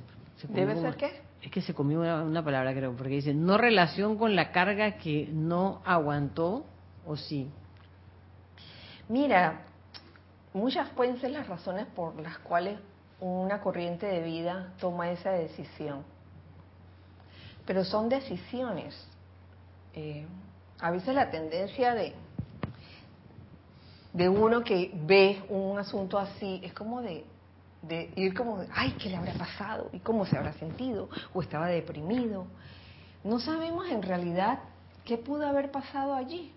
¿Debe ser qué? es que se comió una, palabra creo, porque dice, no relación con la carga que no aguantó o sí. Mira, muchas pueden ser las razones por las cuales una corriente de vida toma esa decisión, pero son decisiones. Eh, a veces la tendencia de, de uno que ve un asunto así es como de, de ir como, ay, ¿qué le habrá pasado? ¿Y cómo se habrá sentido? ¿O estaba deprimido? No sabemos en realidad qué pudo haber pasado allí.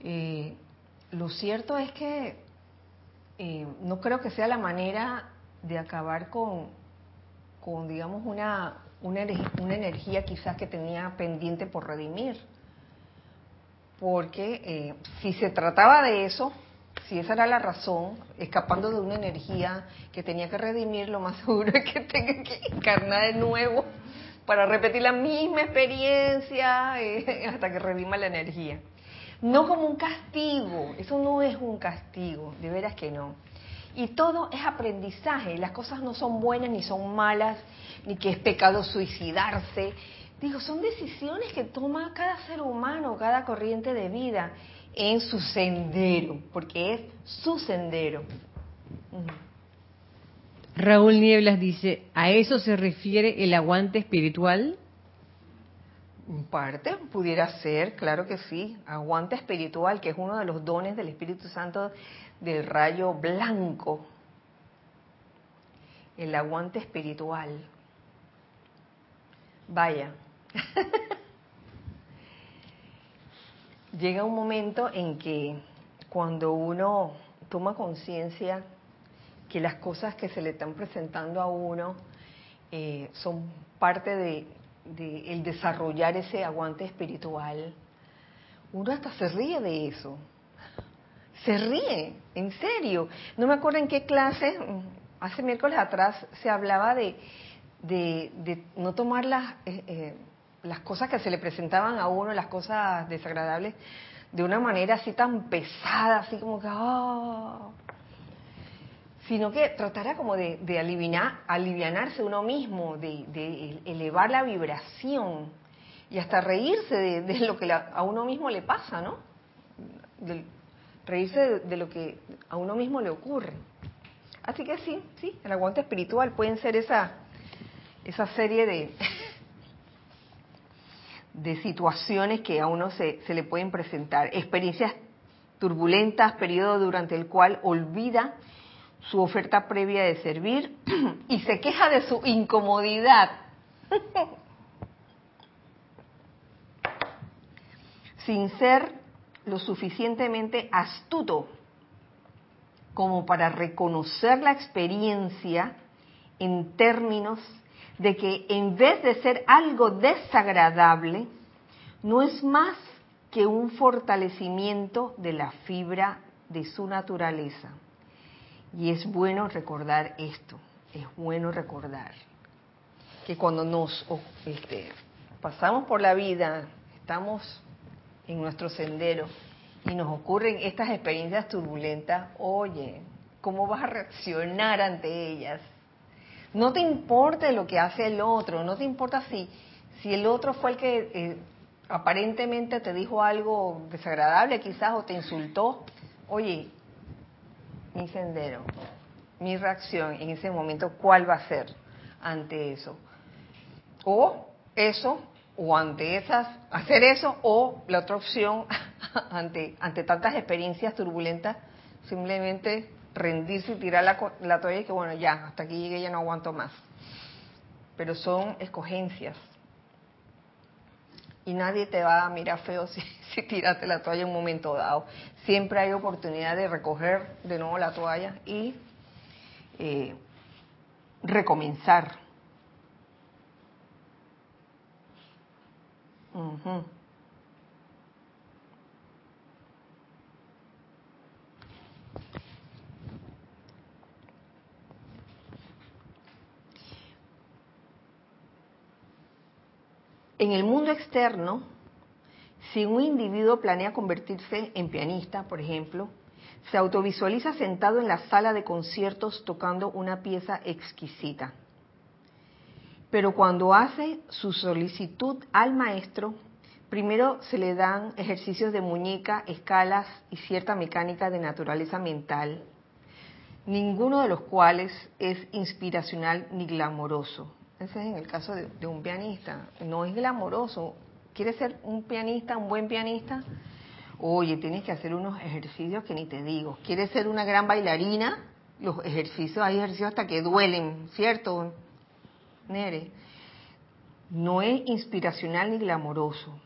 Eh, lo cierto es que eh, no creo que sea la manera de acabar con, con digamos, una, una, una energía quizás que tenía pendiente por redimir. Porque eh, si se trataba de eso, si esa era la razón, escapando de una energía que tenía que redimir, lo más seguro es que tenga que encarnar de nuevo para repetir la misma experiencia eh, hasta que redima la energía. No como un castigo, eso no es un castigo, de veras que no. Y todo es aprendizaje, las cosas no son buenas ni son malas, ni que es pecado suicidarse. Digo, son decisiones que toma cada ser humano, cada corriente de vida en su sendero, porque es su sendero. Raúl Nieblas dice, ¿a eso se refiere el aguante espiritual? En parte pudiera ser, claro que sí, aguante espiritual, que es uno de los dones del Espíritu Santo del rayo blanco. El aguante espiritual. Vaya. llega un momento en que cuando uno toma conciencia que las cosas que se le están presentando a uno eh, son parte de, el desarrollar ese aguante espiritual, uno hasta se ríe de eso. Se ríe, en serio. No me acuerdo en qué clase, hace miércoles atrás se hablaba de, de, no tomar las, eh, eh, las cosas que se le presentaban a uno, las cosas desagradables, de una manera así tan pesada, así como que, oh, sino que tratara como de, de aliviar, alivianarse uno mismo, de, elevar la vibración y hasta reírse de, lo que a uno mismo le pasa, ¿no? Reírse de, lo que a uno mismo le ocurre. Así que sí, sí, el aguante espiritual pueden ser esa, esa serie de, de situaciones que a uno se, se le pueden presentar, experiencias turbulentas, periodo durante el cual olvida su oferta previa de servir y se queja de su incomodidad. Sin ser lo suficientemente astuto como para reconocer la experiencia en términos de que en vez de ser algo desagradable, no es más que un fortalecimiento de la fibra de su naturaleza. Y es bueno recordar esto, es bueno recordar que cuando nos este, pasamos por la vida, estamos en nuestro sendero y nos ocurren estas experiencias turbulentas, oye, ¿cómo vas a reaccionar ante ellas? No te importa lo que hace el otro, no te importa si, si el otro fue el que eh, aparentemente te dijo algo desagradable quizás o te insultó. Oye, mi sendero, mi reacción en ese momento, ¿cuál va a ser ante eso? O eso, o ante esas, hacer eso, o la otra opción, ante, ante tantas experiencias turbulentas, simplemente rendirse y tirar la, la toalla y que bueno, ya, hasta aquí llegué, ya no aguanto más. Pero son escogencias. Y nadie te va a mirar feo si, si tiraste la toalla en un momento dado. Siempre hay oportunidad de recoger de nuevo la toalla y eh, recomenzar. En el mundo externo, si un individuo planea convertirse en pianista, por ejemplo, se autovisualiza sentado en la sala de conciertos tocando una pieza exquisita. Pero cuando hace su solicitud al maestro, primero se le dan ejercicios de muñeca, escalas y cierta mecánica de naturaleza mental, ninguno de los cuales es inspiracional ni glamoroso. Ese es en el caso de, un pianista. No es glamoroso. ¿Quieres ser un pianista, un buen pianista? Oye, tienes que hacer unos ejercicios que ni te digo. ¿Quieres ser una gran bailarina? Los ejercicios, hay ejercicios hasta que duelen, ¿cierto? Nere. No es inspiracional ni glamoroso.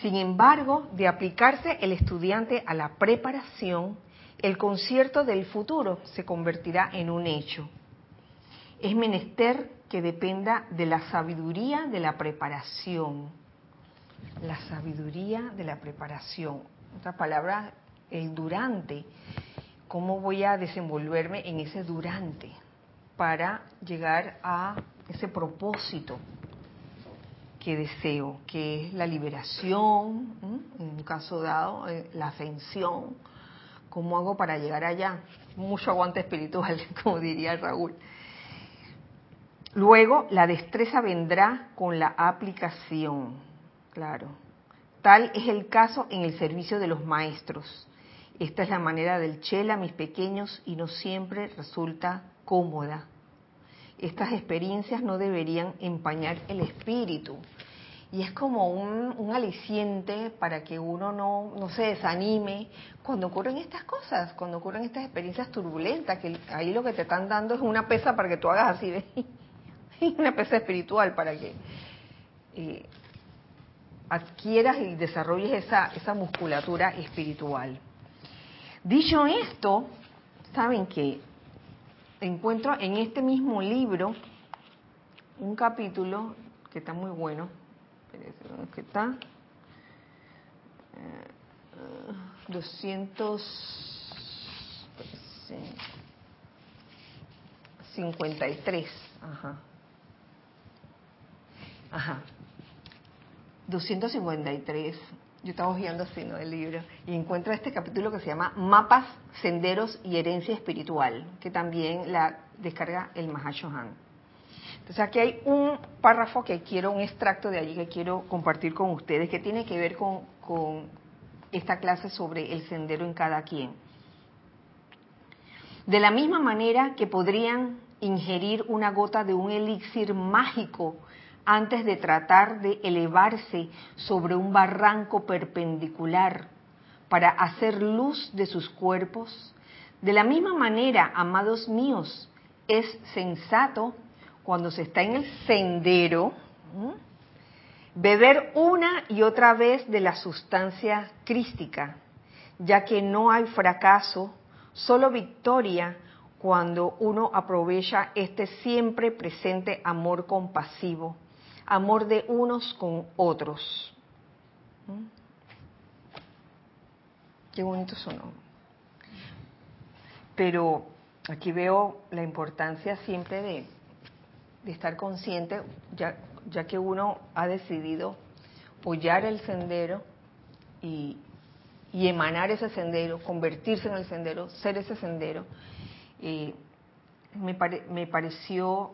Sin embargo, de aplicarse el estudiante a la preparación, el concierto del futuro se convertirá en un hecho. Es menester que dependa de la sabiduría de la preparación. La sabiduría de la preparación. Otra palabra, el durante. ¿Cómo voy a desenvolverme en ese durante para llegar a ese propósito que deseo, que es la liberación, en un caso dado, eh, la ascensión? ¿Cómo hago para llegar allá? Mucho aguante espiritual, como diría Raúl. Luego, la destreza vendrá con la aplicación, claro. Tal es el caso en el servicio de los maestros. Esta es la manera del chela, mis pequeños, y no siempre resulta cómoda. Estas experiencias no deberían empañar el espíritu. Y es como un, aliciente para que uno no, no, se desanime cuando ocurren estas cosas, cuando ocurren estas experiencias turbulentas, que ahí lo que te están dando es una pesa para que tú hagas así, ¿ves? una pesa espiritual para que eh, adquieras y desarrolles esa, esa musculatura espiritual. Dicho esto, saben que encuentro en este mismo libro un capítulo que está muy bueno. ¿Dónde que está? 253. Ajá. Ajá. 253. Yo estaba hojeando así, ¿no? El libro. Y encuentro este capítulo que se llama Mapas, Senderos y Herencia Espiritual, que también la descarga el Mahashohan. Entonces aquí hay un párrafo que quiero, un extracto de allí que quiero compartir con ustedes, que tiene que ver con, con esta clase sobre el sendero en cada quien. De la misma manera que podrían ingerir una gota de un elixir mágico antes de tratar de elevarse sobre un barranco perpendicular para hacer luz de sus cuerpos, de la misma manera, amados míos, es sensato cuando se está en el sendero, beber una y otra vez de la sustancia crística, ya que no hay fracaso, solo victoria cuando uno aprovecha este siempre presente amor compasivo, amor de unos con otros. ¿Mm? Qué bonito sonó. Pero aquí veo la importancia siempre de, estar consciente, ya, que uno ha decidido apoyar el sendero y, emanar ese sendero, convertirse en el sendero, ser ese sendero. Y me, me pareció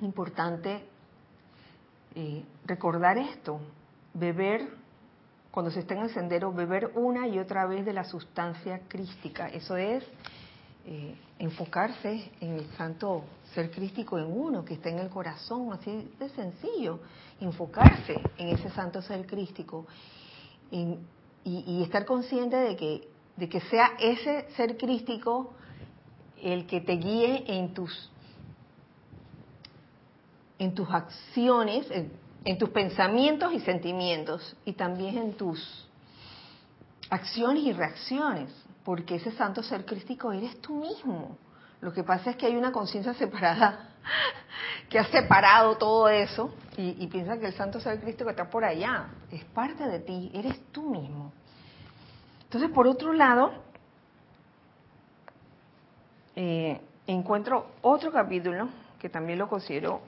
importante eh, recordar esto, beber, cuando se está en el sendero, beber una y otra vez de la sustancia crística. Eso es eh, enfocarse en el santo ser crístico en uno, que está en el corazón, así de sencillo, enfocarse en ese santo ser crístico y, estar consciente de que, de que sea ese ser crístico el que te guíe en tus en tus acciones, en, tus pensamientos y sentimientos, y también en tus acciones y reacciones, porque ese santo ser crístico eres tú mismo. Lo que pasa es que hay una conciencia separada que ha separado todo eso y, piensa que el santo ser crístico está por allá. Es parte de ti, eres tú mismo. Entonces, por otro lado, eh, encuentro otro capítulo que también lo considero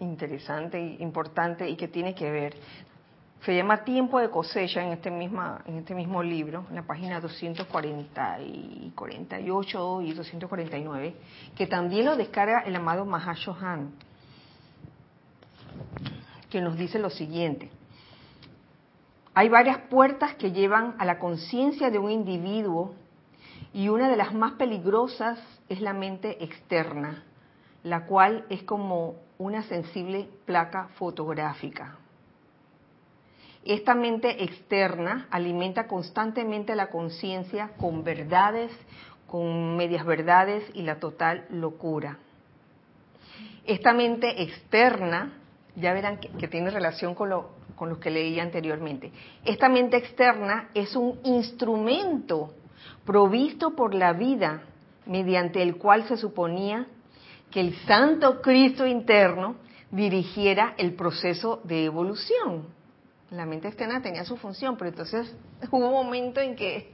interesante e importante y que tiene que ver. Se llama Tiempo de cosecha en este, misma, en este mismo libro, en la página 248 y 249, que también lo descarga el amado Mahashohan, que nos dice lo siguiente. Hay varias puertas que llevan a la conciencia de un individuo y una de las más peligrosas es la mente externa, la cual es como una sensible placa fotográfica. Esta mente externa alimenta constantemente la conciencia con verdades, con medias verdades y la total locura. Esta mente externa, ya verán que, tiene relación con lo, con lo que leí anteriormente, esta mente externa es un instrumento provisto por la vida mediante el cual se suponía que el Santo Cristo interno dirigiera el proceso de evolución. La mente externa tenía su función, pero entonces hubo un momento en que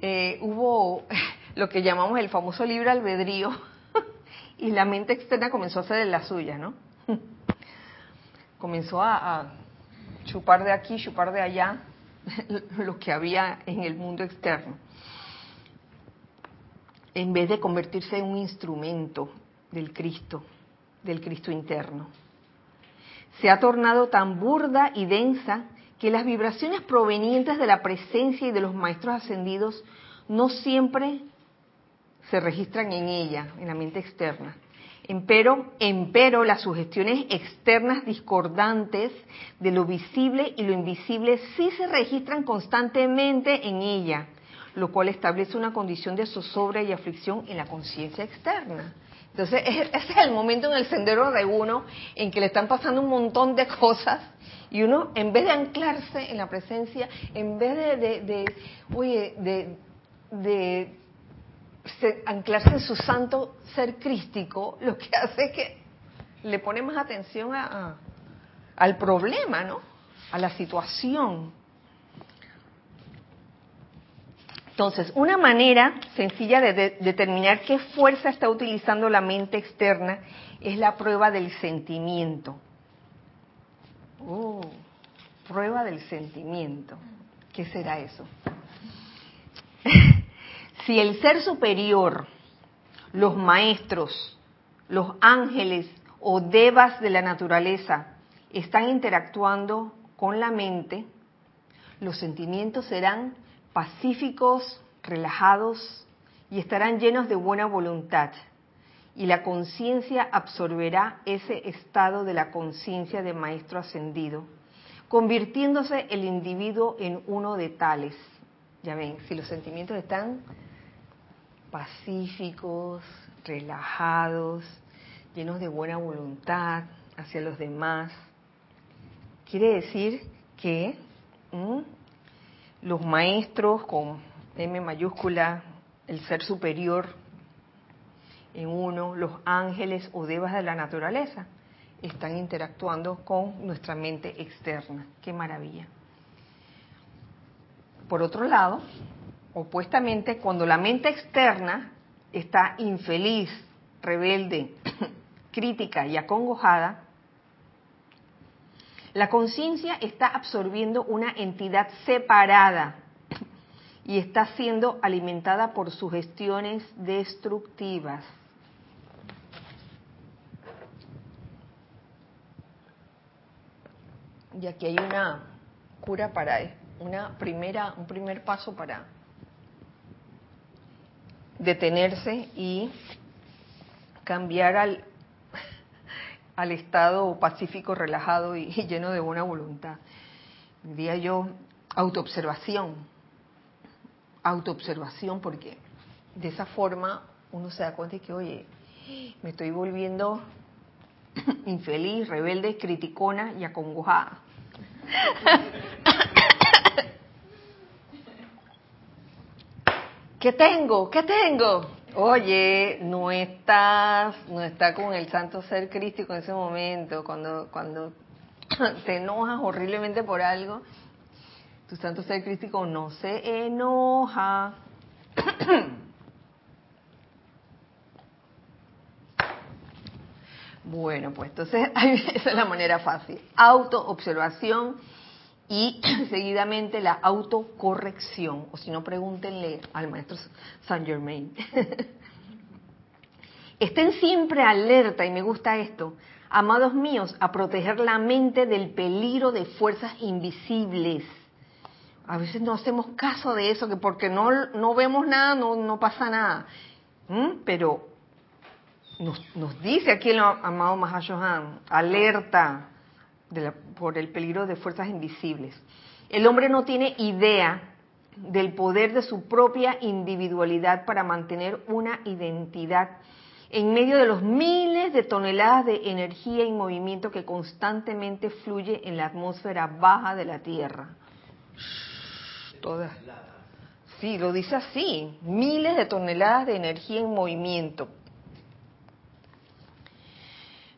eh, hubo lo que llamamos el famoso libre albedrío y la mente externa comenzó a hacer la suya, ¿no? Comenzó a, a chupar de aquí, chupar de allá lo que había en el mundo externo en vez de convertirse en un instrumento del Cristo, del Cristo interno. Se ha tornado tan burda y densa que las vibraciones provenientes de la presencia y de los maestros ascendidos no siempre se registran en ella, en la mente externa. Empero, empero las sugestiones externas discordantes de lo visible y lo invisible sí se registran constantemente en ella lo cual establece una condición de zozobra y aflicción en la conciencia externa. Entonces, ese es el momento en el sendero de uno en que le están pasando un montón de cosas y uno, en vez de anclarse en la presencia, en vez de, de, oye, de, de anclarse en su santo ser crístico, lo que hace es que le pone más atención a, al problema, ¿no? A la situación. Entonces, una manera sencilla de, determinar qué fuerza está utilizando la mente externa es la prueba del sentimiento. Oh, prueba del sentimiento. ¿Qué será eso? si el ser superior, los maestros, los ángeles o devas de la naturaleza están interactuando con la mente, los sentimientos serán pacíficos, relajados y estarán llenos de buena voluntad. Y la conciencia absorberá ese estado de la conciencia de maestro ascendido, convirtiéndose el individuo en uno de tales. Ya ven, si los sentimientos están pacíficos, relajados, llenos de buena voluntad hacia los demás, quiere decir que los maestros con M mayúscula, el ser superior en uno, los ángeles o devas de la naturaleza, están interactuando con nuestra mente externa. Qué maravilla. Por otro lado, opuestamente, cuando la mente externa está infeliz, rebelde, crítica y acongojada, la conciencia está absorbiendo una entidad separada y está siendo alimentada por sugestiones destructivas. Y aquí hay una cura para una primera, un primer paso para detenerse y cambiar al al estado pacífico, relajado y, lleno de buena voluntad. Diría yo, autoobservación, autoobservación, porque de esa forma uno se da cuenta de que, oye, me estoy volviendo infeliz, rebelde, criticona y acongojada. ¿Qué tengo? ¿Qué tengo? Oye, no estás, no está con el santo ser crístico en ese momento, cuando, cuando te enojas horriblemente por algo, tu santo ser crístico no se enoja. Bueno, pues entonces esa es la manera fácil. Autoobservación y seguidamente la autocorrección, o si no, pregúntenle al maestro Saint Germain. Estén siempre alerta, y me gusta esto, amados míos, a proteger la mente del peligro de fuerzas invisibles. A veces no hacemos caso de eso, que porque no, no vemos nada, no, no pasa nada. ¿Mm? Pero nos, nos, dice aquí el amado Mahashohan, alerta, por el peligro de fuerzas invisibles. El hombre no tiene idea del poder de su propia individualidad para mantener una identidad en medio de los miles de toneladas de energía y movimiento que constantemente fluye en la atmósfera baja de la Tierra. Todas. Sí, lo dice así, miles de toneladas de energía en movimiento.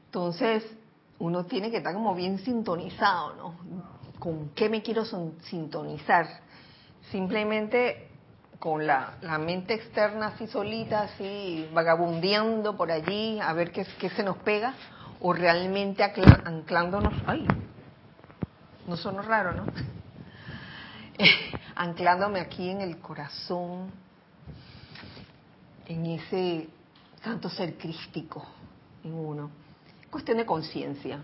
Entonces, uno tiene que estar como bien sintonizado, ¿no? ¿Con qué me quiero sintonizar? Simplemente con la, mente externa así solita, así vagabundeando por allí, a ver qué, se nos pega, o realmente anclándonos, ay, no son raro, ¿no? anclándome aquí en el corazón, en ese santo ser crístico en uno cuestión de conciencia.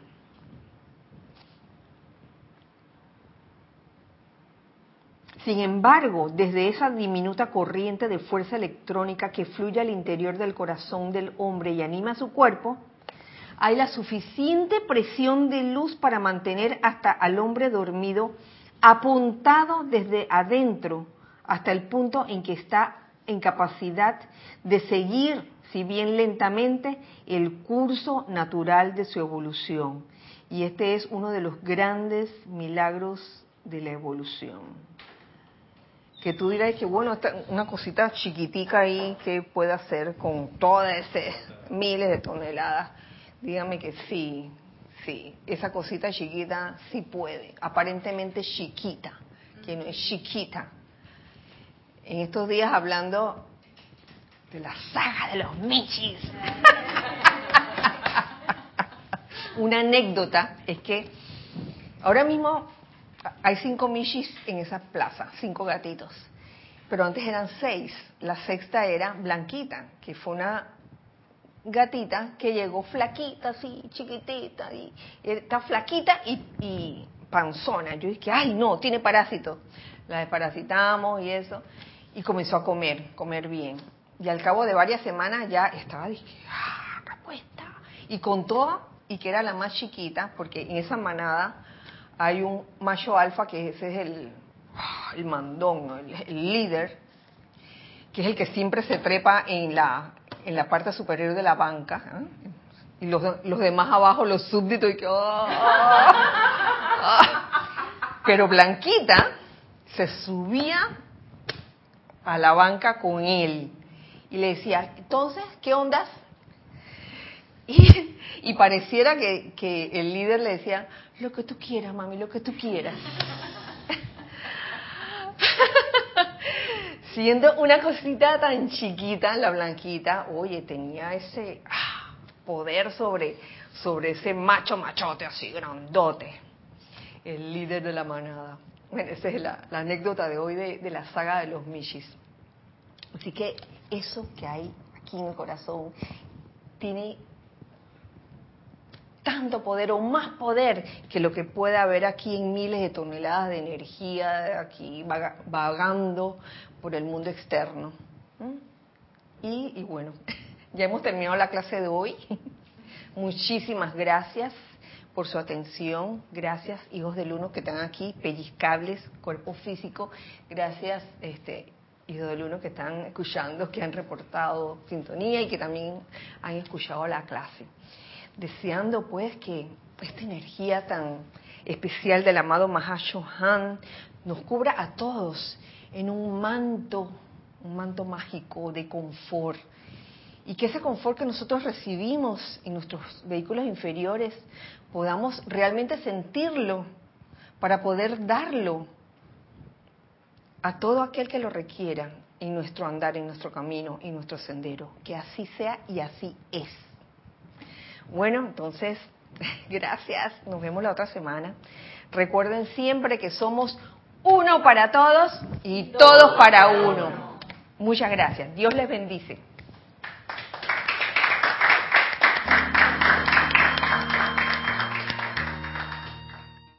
Sin embargo, desde esa diminuta corriente de fuerza electrónica que fluye al interior del corazón del hombre y anima su cuerpo, hay la suficiente presión de luz para mantener hasta al hombre dormido apuntado desde adentro hasta el punto en que está en capacidad de seguir si bien lentamente, el curso natural de su evolución. Y este es uno de los grandes milagros de la evolución. que tú dirás que bueno, una cosita chiquitica ahí que puede hacer con todas esas miles de toneladas. Dígame que sí, sí, esa cosita chiquita sí puede, aparentemente chiquita, que no es chiquita. En estos días hablando la saga de los Michis. Una anécdota es que ahora mismo hay cinco Michis en esa plaza, cinco gatitos. Pero antes eran seis. La sexta era Blanquita, que fue una gatita que llegó flaquita, así, chiquitita, y, está flaquita y, panzona. Yo dije, ay, no, tiene parásito. La desparasitamos y eso, y comenzó a comer, comer bien. Y al cabo de varias semanas ya estaba, dije, ah, repuesta. Y con toda, y que era la más chiquita, porque en esa manada hay un macho alfa que ese es el, el mandón, el, líder, que es el que siempre se trepa en la, en la parte superior de la banca. ¿eh? Y los, los, demás abajo, los súbditos, y que... Oh, Pero Blanquita se subía a la banca con él y le decía, entonces, ¿qué ondas? Y, pareciera que, que, el líder le decía, lo que tú quieras, mami, lo que tú quieras. Siendo una cosita tan chiquita, la blanquita, oye, tenía ese ah, poder sobre, sobre ese macho machote así grandote, el líder de la manada. Bueno, esa es la, anécdota de hoy de, de, la saga de los Mishis. Así que eso que hay aquí en el corazón tiene tanto poder o más poder que lo que puede haber aquí en miles de toneladas de energía aquí vagando por el mundo externo. Y, y bueno, ya hemos terminado la clase de hoy. Muchísimas gracias por su atención. Gracias, hijos del uno que están aquí, pellizcables, cuerpo físico. Gracias, este, hijos del uno que están escuchando, que han reportado sintonía y que también han escuchado la clase deseando pues que esta energía tan especial del amado Mahashohan nos cubra a todos en un manto, un manto mágico de confort. Y que ese confort que nosotros recibimos en nuestros vehículos inferiores podamos realmente sentirlo para poder darlo a todo aquel que lo requiera en nuestro andar, en nuestro camino, en nuestro sendero. Que así sea y así es. Bueno, entonces, gracias. Nos vemos la otra semana. Recuerden siempre que somos uno para todos y todos para uno. Muchas gracias. Dios les bendice.